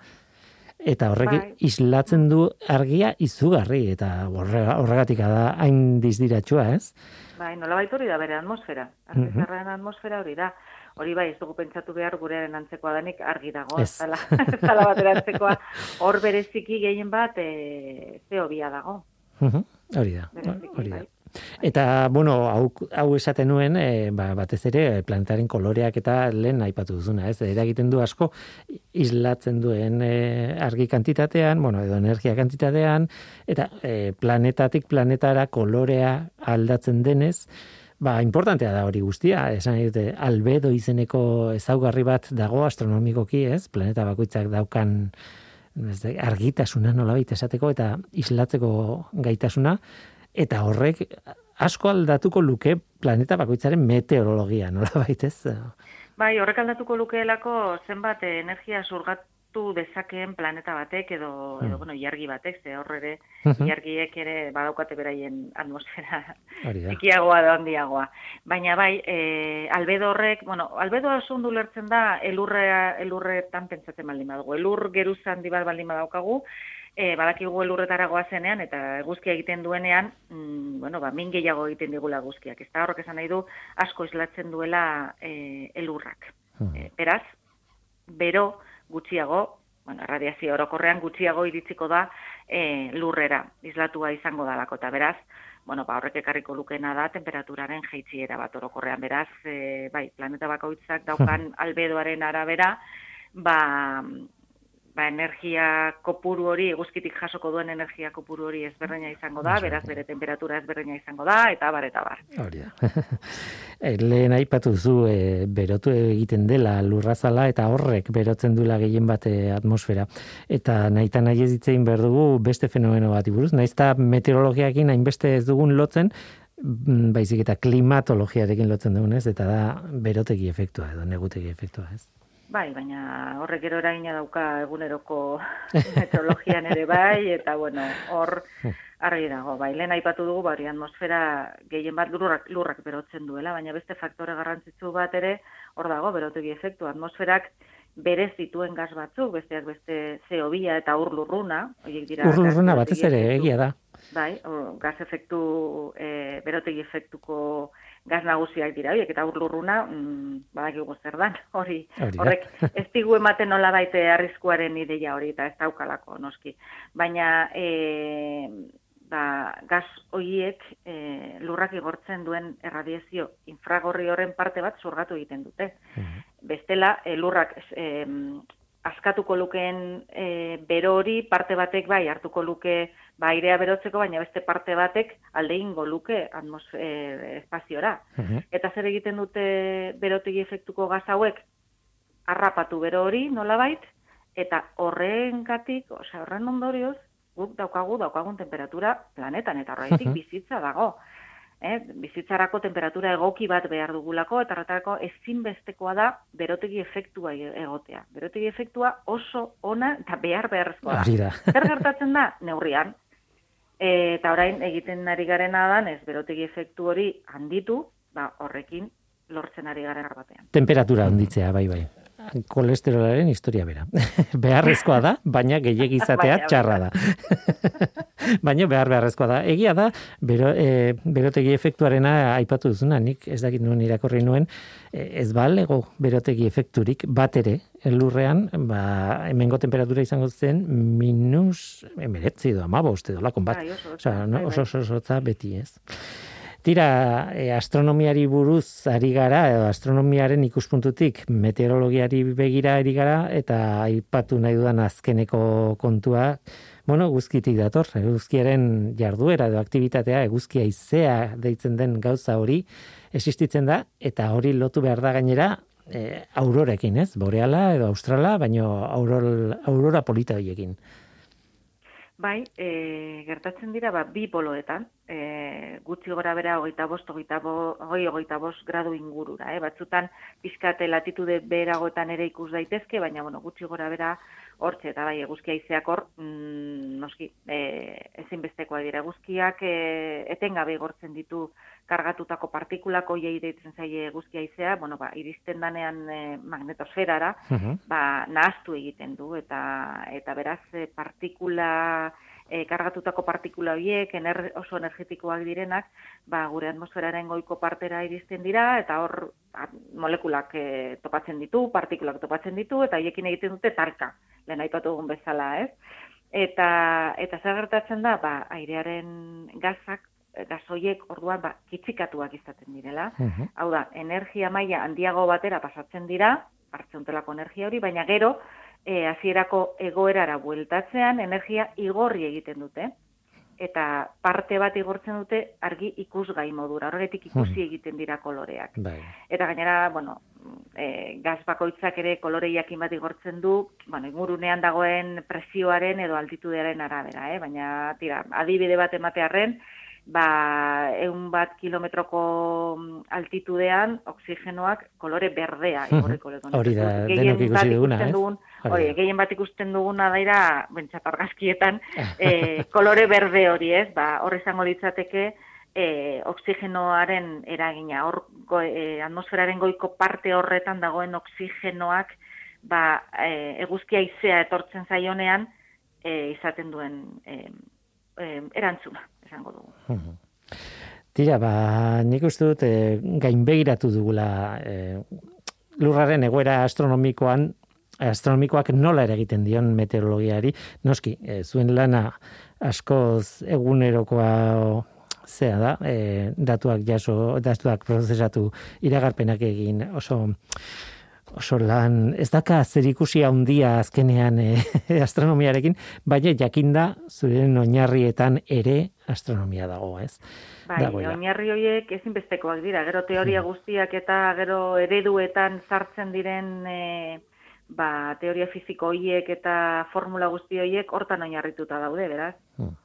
Eta horrek bai. islatzen du argia izugarri, eta horregatik da hain dizdiratsua, ez? Bai, nola hori da bere atmosfera. Argizarren mm atmosfera hori da. Hori bai, ez dugu pentsatu behar gurearen antzekoa denik argi dago. Ez. Zala, [laughs] zala bat erantzekoa. Hor bereziki gehien bat e, zeobia dago. Hori da, hori da. Bai. Eta, bueno, hau, hau esaten nuen, e, ba, batez ere, planetaren koloreak eta lehen aipatu duzuna, ez? Era egiten du asko, islatzen duen e, argi kantitatean, bueno, edo energia kantitatean, eta e, planetatik planetara kolorea aldatzen denez, ba, importantea da hori guztia, esan dute, albedo izeneko ezaugarri bat dago astronomikoki, ez? Planeta bakoitzak daukan argitasuna nolabait esateko eta islatzeko gaitasuna, eta horrek asko aldatuko luke planeta bakoitzaren meteorologia, nola baitez? Bai, horrek aldatuko lukeelako zenbat energia zurgat sortu dezakeen planeta batek edo, hmm. edo bueno, iargi batek, ze horre ere, iargiek ere badaukate beraien atmosfera ikiagoa da handiagoa. Baina bai, e, albedo horrek, bueno, albedo oso ondu lertzen da elurre, elurretan pentsatzen baldin badugu. Elur geruza handi bat baldin badaukagu, e, badakigu elurretara goazenean eta eguzkia egiten duenean, mm, bueno, ba, min gehiago egiten digula eguzkiak. Ez da horrek esan nahi du, asko islatzen duela e, elurrak. Hmm. E, beraz, bero, gutxiago, bueno, radiazio orokorrean gutxiago iritsiko da e, lurrera, islatua izango dalako, eta beraz, bueno, ba, horrek ekarriko lukena da temperaturaren jeitsiera bat orokorrean, beraz, e, bai, planeta bakoitzak daukan [laughs] albedoaren arabera, ba, ba, energia kopuru hori, eguzkitik jasoko duen energia kopuru hori ezberdina izango da, beraz bere temperatura ezberdina izango da, eta bar, eta bar. Hori da. [laughs] Eh, lehen aipatu zu, e, berotu egiten dela lurrazala, eta horrek berotzen duela gehien bat eh, atmosfera. Eta nahi eta nahi ez ditzein behar dugu beste fenomeno bat iburuz. Nahiz eta meteorologiakin hainbeste ez dugun lotzen, mm, baizik eta klimatologiarekin lotzen dugunez, eta da berotegi efektua edo negutegi efektua, ez? Bai, baina horrek gero eragina dauka eguneroko [laughs] meteorologian ere bai, eta bueno, hor argi dago, bai, lehen aipatu dugu, bari atmosfera gehien bat lurrak, lurrak berotzen duela, baina beste faktore garrantzitsu bat ere, hor dago, berotegi efektu, atmosferak bere zituen gaz batzuk, besteak beste CO2 eta urlurruna, horiek dira... Urlurruna batez ere, egia da. Bai, gaz efektu, e, berotegi efektuko gaz nagusiak dira, horiek eta urlurruna, mm, badakigu zer dan, [laughs] hori, horrek, ez digu ematen nola baite arriskuaren ideia hori, eta ez daukalako, noski. Baina, e, ba, gaz horiek e, lurrak igortzen duen erradiazio infragorri horren parte bat zurgatu egiten dute. Mhm. Bestela, e, lurrak e, askatuko lukeen e, bero hori parte batek bai hartuko luke ba, airea berotzeko, baina beste parte batek alde ingo luke atmosfera e, espaziora. Mhm. Eta zer egiten dute berotegi efektuko gaz hauek harrapatu bero hori nolabait, eta horren katik, osea, horren ondorioz, guk daukagu daukagun temperatura planetan eta horretik bizitza dago. Eh, bizitzarako temperatura egoki bat behar dugulako eta horretarako ezinbestekoa da berotegi efektua egotea. Berotegi efektua oso ona eta behar beharrezkoa da. [laughs] Zer gertatzen da? Neurrian. E, eta orain egiten ari garena da, ez berotegi efektu hori handitu, ba, horrekin lortzen ari garen batean. Temperatura handitzea, bai, bai kolesterolaren historia bera. Beharrezkoa da, baina gehiagizatea txarra da. baina behar beharrezkoa da. Egia da, bero, e, berotegi efektuarena aipatu duzuna, nik ez dakit nuen irakorri nuen, e, ez balego berotegi efekturik bat ere, elurrean, ba, hemengo temperatura izango zen, minus, emeretzi edo, amabo, uste dolakon bat. Bai, oso, oso, bai, oso, oso, oso, oso, beti ez. Tira, e, astronomiari buruz ari gara, edo astronomiaren ikuspuntutik meteorologiari begira ari gara, eta aipatu nahi dudan azkeneko kontua, bueno, guzkitik dator, eguzkiaren jarduera edo aktivitatea, eguzkia izea deitzen den gauza hori, existitzen da, eta hori lotu behar da gainera, e, aurorekin, ez? Boreala edo australa, baino aurora, aurora polita horiekin. Bai, e, gertatzen dira, ba, bi poloetan, e, gutxi gora bera hogeita bost, hogeita hogeita bost gradu ingurura, eh? batzutan pizkate latitude beragoetan ere ikus daitezke, baina bueno, gutxi gora bera hortxe, eta bai, eguzkia izeak hor, mm, noski, e, ezinbestekoa dira, eguzkiak e, etengabe igortzen ditu kargatutako partikulako jai deitzen zaie eguzkia izea, bueno, ba, iristen danean e, magnetosferara, ba, nahaztu egiten du, eta, eta beraz, e, partikula e, kargatutako partikula horiek ener, oso energetikoak direnak, ba, gure atmosferaren goiko partera iristen dira, eta hor ba, molekulak e, topatzen ditu, partikulak topatzen ditu, eta haiekin egiten dute tarka, lehen aipatu egun bezala, ez? Eta, eta zer gertatzen da, ba, airearen gazak, gazoiek orduan ba, kitzikatuak izaten direla. Hau da, energia maila handiago batera pasatzen dira, hartzen energia hori, baina gero, e, azierako egoerara bueltatzean energia igorri egiten dute eta parte bat igortzen dute argi ikusgai modura, horretik ikusi hmm. egiten dira koloreak. Bai. Eta gainera, bueno, e, gaz bakoitzak ere koloreiak bat igortzen du, bueno, ingurunean dagoen presioaren edo altitudearen arabera, eh? baina tira, adibide bat ematearren, ba, eun bat kilometroko mm, altitudean oksigenoak kolore berdea igorriko Hori da, denok ikusi duguna, eh? Dugun, hori, gehien bat ikusten duguna daira, bentsat argazkietan, [laughs] e, kolore berde hori ez, ba, horri izango litzateke, e, oksigenoaren eragina, hor, go, e, atmosferaren goiko parte horretan dagoen oksigenoak, ba, e, eguzkia izea etortzen zaionean, e, izaten duen e, e, erantzuna esango dugu. Tira, ba, nik uste dut e, gainbegiratu dugula e, lurraren egoera astronomikoan astronomikoak nola ere egiten dion meteorologiari, noski, e, zuen lana askoz egunerokoa zea da, e, datuak jaso, datuak prozesatu iragarpenak egin oso oso lan, ez daka zer ikusi handia azkenean e, [laughs] astronomiarekin, baina jakinda zuren oinarrietan ere astronomia dago, ez? Bai, oinarri horiek ezinbestekoak dira, gero teoria hmm. guztiak eta gero ereduetan sartzen diren e, ba, teoria fiziko horiek eta formula guzti horiek hortan oinarrituta daude, beraz? Hmm.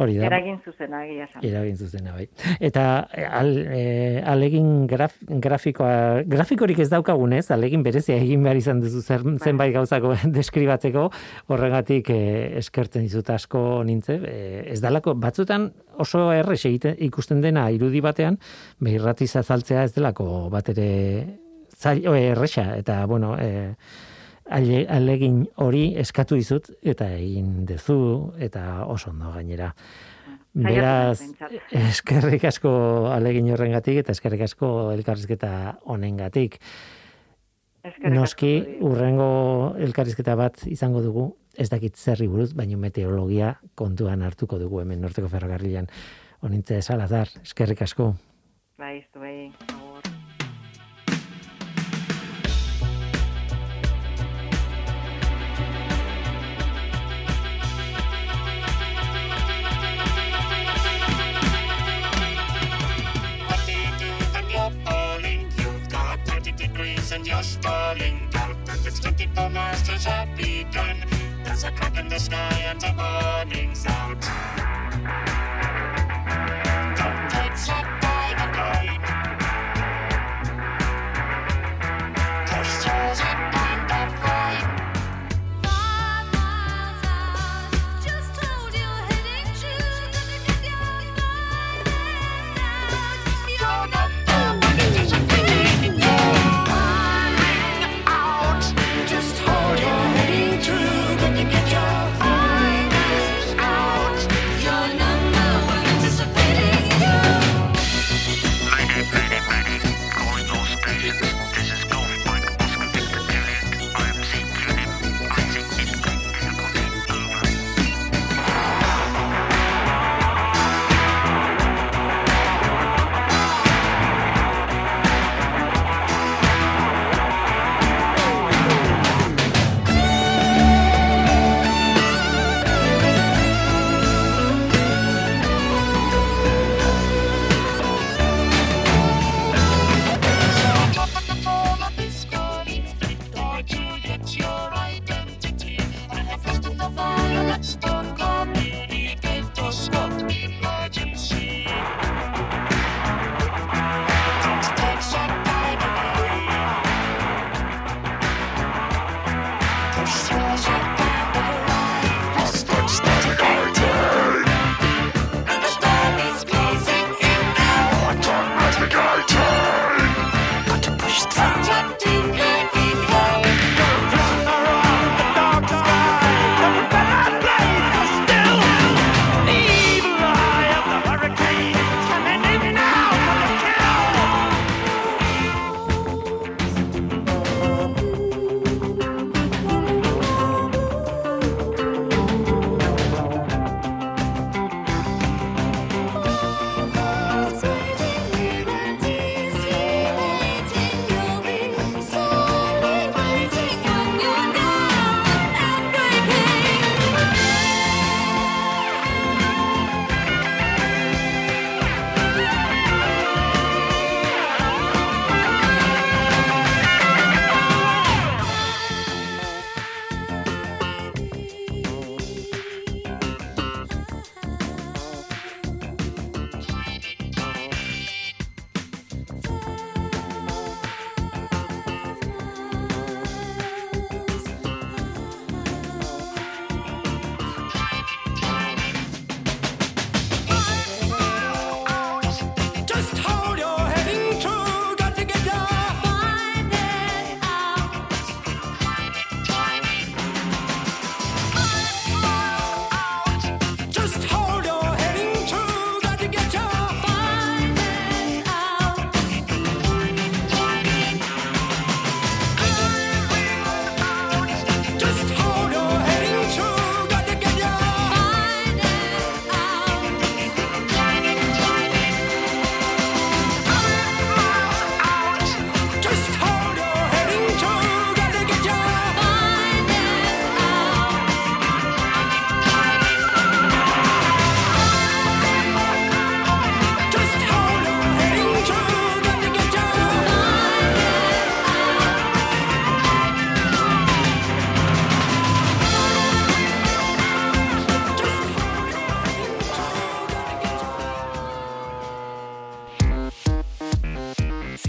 Hori da. Eragin zuzena, egia Eragin zuzena, bai. Eta al, e, alegin graf, grafikoa, grafikorik ez daukagunez, alegin berezia egin behar izan duzu zer, bai. zenbait gauzako [laughs] deskribatzeko, horregatik e, eskertzen dizut asko nintze. E, ez dalako, batzutan oso errex egiten ikusten dena irudi batean, behirratiz azaltzea ez delako bat ere errexa, eta bueno, e, alegin hori eskatu izut eta egin dezu eta oso ondo gainera. Beraz, eskerrik asko alegin horrengatik eta eskerrik asko elkarrizketa honengatik. Noski, urrengo elkarrizketa bat izango dugu, ez dakit zerri buruz, baina meteorologia kontuan hartuko dugu hemen norteko ferrokarrilan. Onintze salazar, eskerrik asko. Bai, bai. You're stalling out. It's 24 masters have begun. There's a crack in the sky and the morning's out. Don't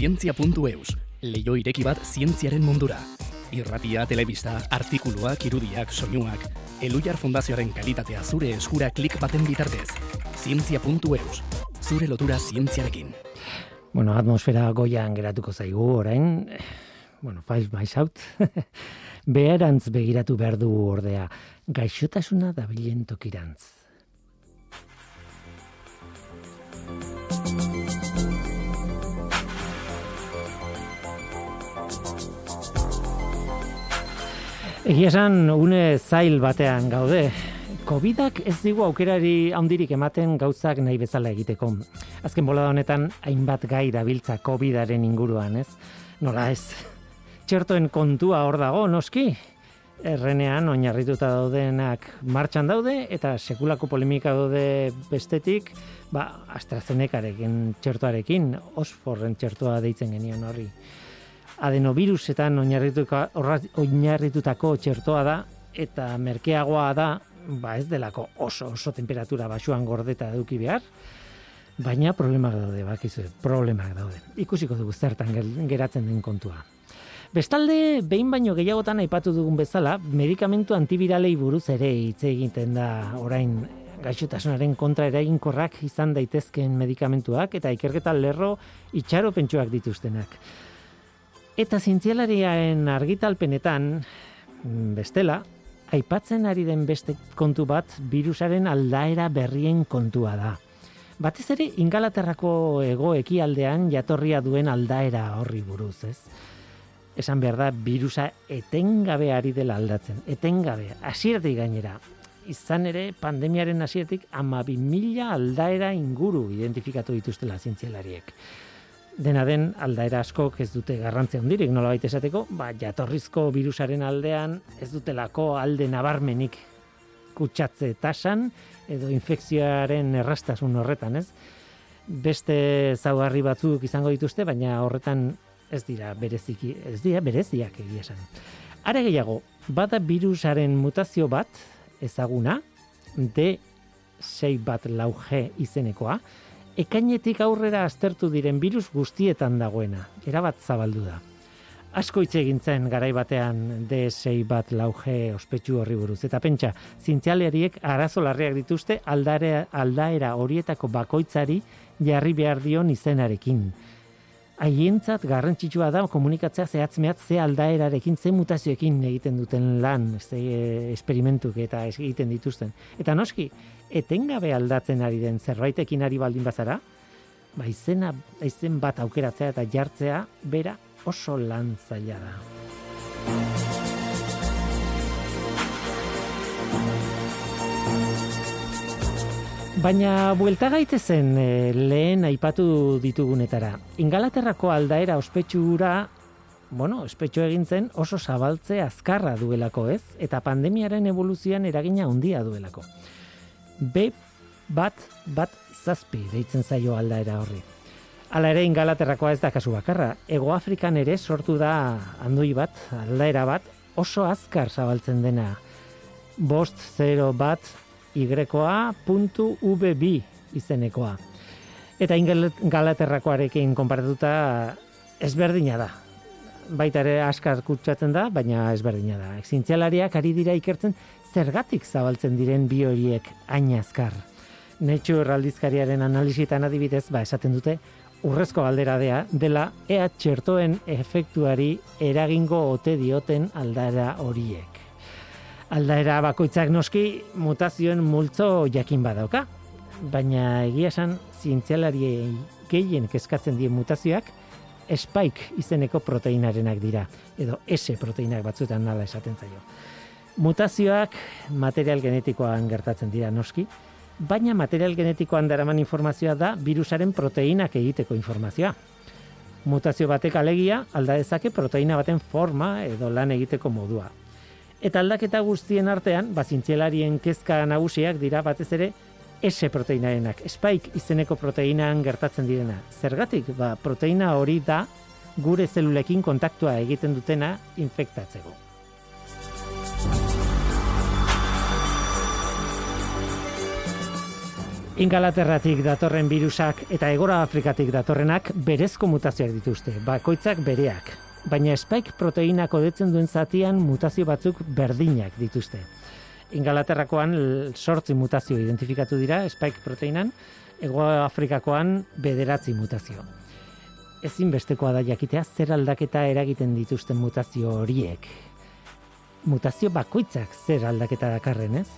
zientzia.eus, leio ireki bat zientziaren mundura. Irratia, telebista, artikuluak, irudiak, soinuak, Elujar Fundazioaren kalitatea zure eskura klik baten bitartez. Zientzia.eus, zure lotura zientziarekin. Bueno, atmosfera goian geratuko zaigu orain, bueno, files mysout, [laughs] beherantz begiratu behar du ordea, gaixotasuna da bilen tokirantz. Egia esan, une zail batean gaude. Covidak ez digu aukerari handirik ematen gauzak nahi bezala egiteko. Azken bolada honetan, hainbat gai dabiltza Covidaren inguruan, ez? Nola ez? Txertoen kontua hor dago, noski? Errenean, oinarrituta daudenak martxan daude, eta sekulako polemika daude bestetik, ba, AstraZenecarekin txertoarekin, Osforren txertoa deitzen genion horri adenovirusetan oinarritutako txertoa da eta merkeagoa da, ba ez delako oso oso temperatura basuan gordeta eduki behar, baina problemak daude, bakizu, problemak daude. Ikusiko dugu zertan geratzen den kontua. Bestalde, behin baino gehiagotan aipatu dugun bezala, medikamentu antibiralei buruz ere hitz egiten da orain gaixotasunaren kontra eraginkorrak izan daitezkeen medikamentuak eta ikerketa lerro itxaropentsuak dituztenak. Eta zientzialariaren argitalpenetan, bestela, aipatzen ari den beste kontu bat, virusaren aldaera berrien kontua da. Batez ere, ingalaterrako ego ekialdean jatorria duen aldaera horri buruz, ez? Esan behar da, virusa etengabe ari dela aldatzen, etengabe, asiertik gainera. Izan ere, pandemiaren asiertik, ama mila aldaera inguru identifikatu dituztela zientzialariek dena den aldaera askok ez dute garrantzia hondirik nola baita esateko, ba, jatorrizko virusaren aldean ez dutelako alde nabarmenik kutsatze tasan edo infekzioaren errastasun horretan, ez? Beste zaugarri batzuk izango dituzte, baina horretan ez dira bereziki, ez dira bereziak egia esan. Are gehiago, bada virusaren mutazio bat ezaguna, D6 bat lauge izenekoa, ekainetik aurrera aztertu diren virus guztietan dagoena, erabat zabaldu da. Asko hitz egintzen garai batean D6 bat lauge ospetsu horri buruz. Eta pentsa, zintzialeriek arazo larriak dituzte aldare, aldaera horietako bakoitzari jarri behar dion izenarekin. Haientzat garrantzitsua da komunikatzea zehatzmeat ze aldaerarekin, ze mutazioekin egiten duten lan, ze esperimentuk eta egiten dituzten. Eta noski, etengabe aldatzen ari den zerbaitekin ari baldin bazara, ba izena, izen bat aukeratzea eta jartzea bera oso lan zaila da. Baina buelta gaitezen e, lehen aipatu ditugunetara. Ingalaterrako aldaera ospetsura, bueno, ospetsu egintzen oso zabaltze azkarra duelako ez, eta pandemiaren evoluzioan eragina handia duelako. B bat bat zazpi deitzen zaio aldaera horri. Hala ere ingalaterrakoa ez da kasu bakarra. Ego Afrikan ere sortu da andoi bat, aldaera bat, oso azkar zabaltzen dena. Bost 0 bat y.vb izenekoa. Eta ingalaterrakoarekin konparatuta ezberdina da. Baita ere askar kutsatzen da, baina ezberdina da. Exintzialariak ari dira ikertzen zergatik zabaltzen diren bi horiek hain azkar. Netxu erraldizkariaren analizitan adibidez, ba, esaten dute, urrezko aldera dela ea txertoen efektuari eragingo ote dioten aldara horiek. Aldaera bakoitzak noski mutazioen multzo jakin badauka, baina egia esan zientzialari gehien kezkatzen dien mutazioak spike izeneko proteinarenak dira, edo S proteinak batzuetan nala esaten zaio. Mutazioak material genetikoan gertatzen dira noski, baina material genetikoan daraman informazioa da virusaren proteinak egiteko informazioa. Mutazio batek alegia alda dezake proteina baten forma edo lan egiteko modua. Eta aldaketa guztien artean, bazintzelarien kezka nagusiak dira batez ere S proteinarenak, spike izeneko proteinan gertatzen direna. Zergatik, ba, proteina hori da gure zelulekin kontaktua egiten dutena infektatzeko. Ingalaterratik datorren virusak eta Egora Afrikatik datorrenak berezko mutazioak dituzte, bakoitzak bereak. Baina spike proteinak odetzen duen zatian mutazio batzuk berdinak dituzte. Ingalaterrakoan sortzi mutazio identifikatu dira spike proteinan, Ego Afrikakoan bederatzi mutazio. ezinbestekoa da jakitea zer aldaketa eragiten dituzten mutazio horiek. Mutazio bakoitzak zer aldaketa dakarren, ez?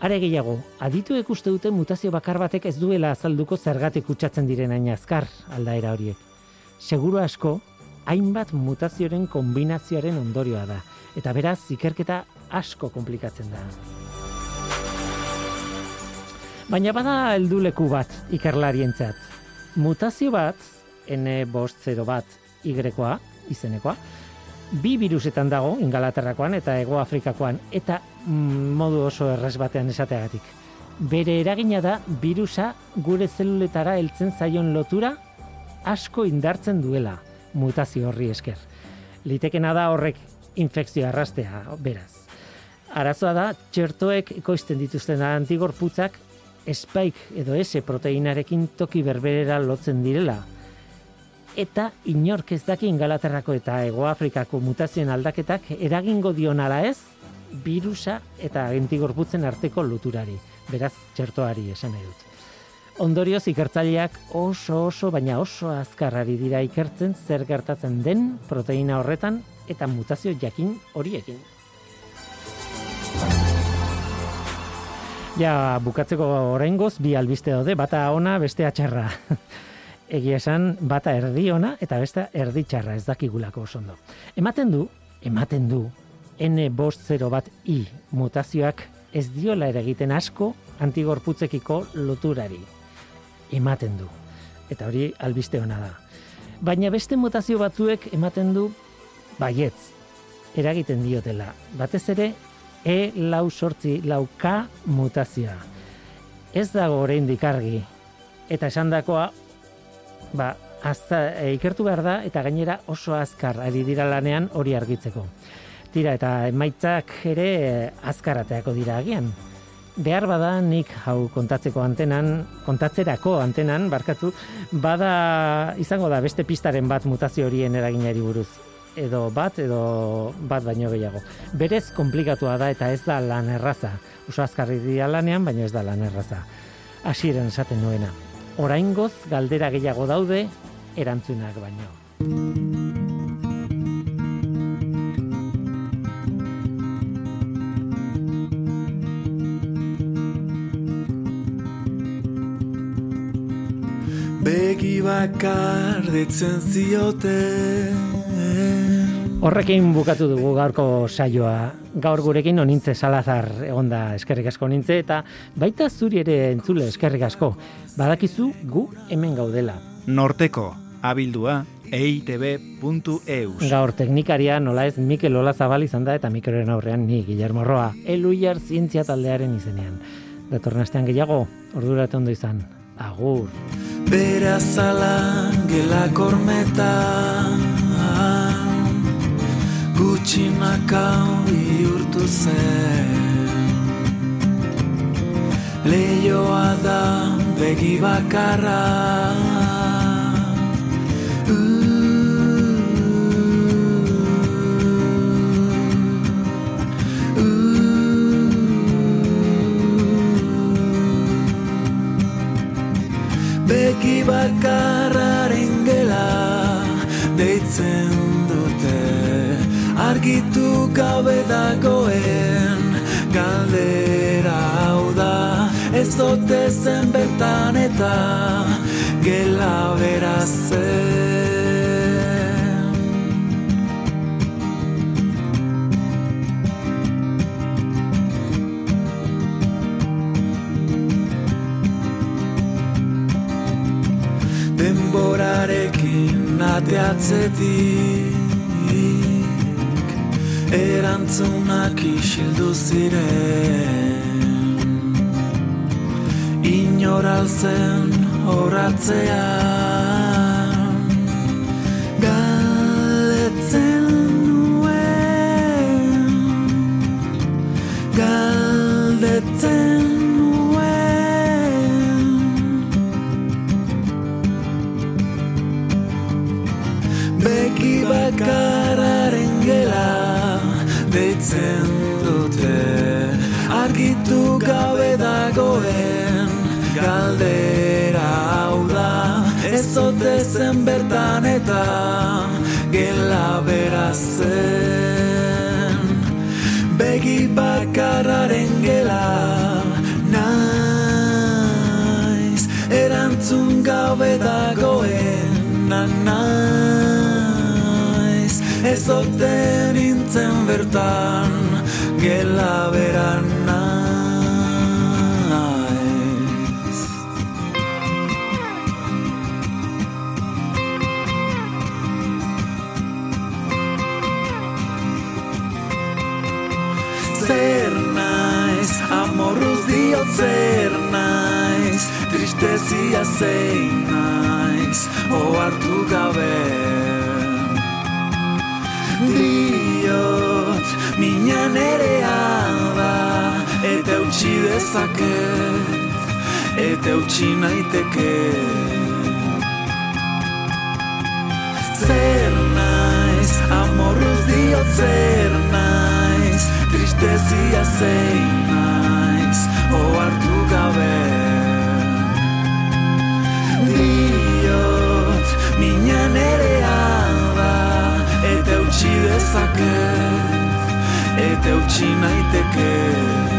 Are gehiago, adituek uste dute mutazio bakar batek ez duela azalduko zergatik kutsatzen diren hain azkar aldaera horiek. Seguro asko, hainbat mutazioaren kombinazioaren ondorioa da, eta beraz, ikerketa asko komplikatzen da. Baina bada helduleku bat ikerlarientzat. Mutazio bat, N bost zero bat Y-koa, izenekoa, bi virusetan dago, Ingalaterrakoan eta Ego Afrikakoan, eta mm, modu oso errez batean esateagatik. Bere eragina da virusa gure zeluletara heltzen zaion lotura asko indartzen duela mutazio horri esker. Litekena da horrek infekzio arrastea, beraz. Arazoa da, txertoek ekoizten dituzten antigorputzak spike edo S proteinarekin toki berberera lotzen direla. Eta inork ez daki Ingalaterrako eta Ego Afrikako mutazioen aldaketak eragingo dion ala ez, virusa eta antigorputzen arteko luturari, beraz txertoari esan nahi dut. Ondorioz ikertzaileak oso oso baina oso azkarrari dira ikertzen zer gertatzen den proteina horretan eta mutazio jakin horiekin. Ja, bukatzeko oraingoz bi albiste daude, bata ona, bestea txarra. [laughs] Egia esan, bata erdi ona eta beste erdi txarra, ez dakigulako oso ondo. Ematen du, ematen du, N bost zero bat I mutazioak ez diola ere egiten asko antigorputzekiko loturari. Ematen du. Eta hori albiste ona da. Baina beste mutazio batzuek ematen du baietz. Eragiten diotela. Batez ere E lau sortzi lau K mutazioa. Ez dago oraindik argi. Eta esandakoa ba, azta, e, ikertu behar da eta gainera oso azkar ari dira lanean hori argitzeko. Tira eta emaitzak ere e, azkarateako dira agian. Behar bada nik hau kontatzeko antenan, kontatzerako antenan, barkatu, bada izango da beste pistaren bat mutazio horien eraginari buruz edo bat edo bat baino gehiago. Berez konplikatua da eta ez da lan erraza. Oso azkarri dira lanean, baina ez da lan erraza. Hasieran esaten nuena. Oraingoz galdera gehiago daude erantzunak baino. Begi bakar ditzen zioten Horrekin bukatu dugu gaurko saioa. Gaur gurekin onintze Salazar egonda eskerrik asko nintze eta baita zuri ere entzule eskerrik asko. Badakizu gu hemen gaudela. Norteko, abildua, eitb.eus. Gaur teknikaria nola ez Mikel Ola Zabal izan da eta Mikeloren aurrean ni Guillermo Roa. Eluiar zientzia taldearen izenean. Datorren astean gehiago, ordura ondo izan. Agur. Berazala gela kormetan Gutxinaka bihurtu zen Leioa da begi bakarra Begi bakarraren argitu gabe dagoen galdera hau da. Ez zote zen bertan eta gela berazen denborarekin ateatzetik erantzunak isildu ziren. Inoralzen horatzean dagoen galdera hau da. Ez ote zen bertan eta gela berazen Begi bakarraren gela naiz Erantzun gabe dagoen naiz. Ez ote nintzen bertan gela beran naiz amorruz diot zer naiz Tristezia zein naiz, ohartu gabe Diot, mina nerea da Eta utzi dezaket, eta utzi naiteke Zer naiz, amorruz diot zer naiz Tristezia zein naiz, ohartu gabe. Diot, mina nerea da Eta utzi dezaket, eta utzi naiteke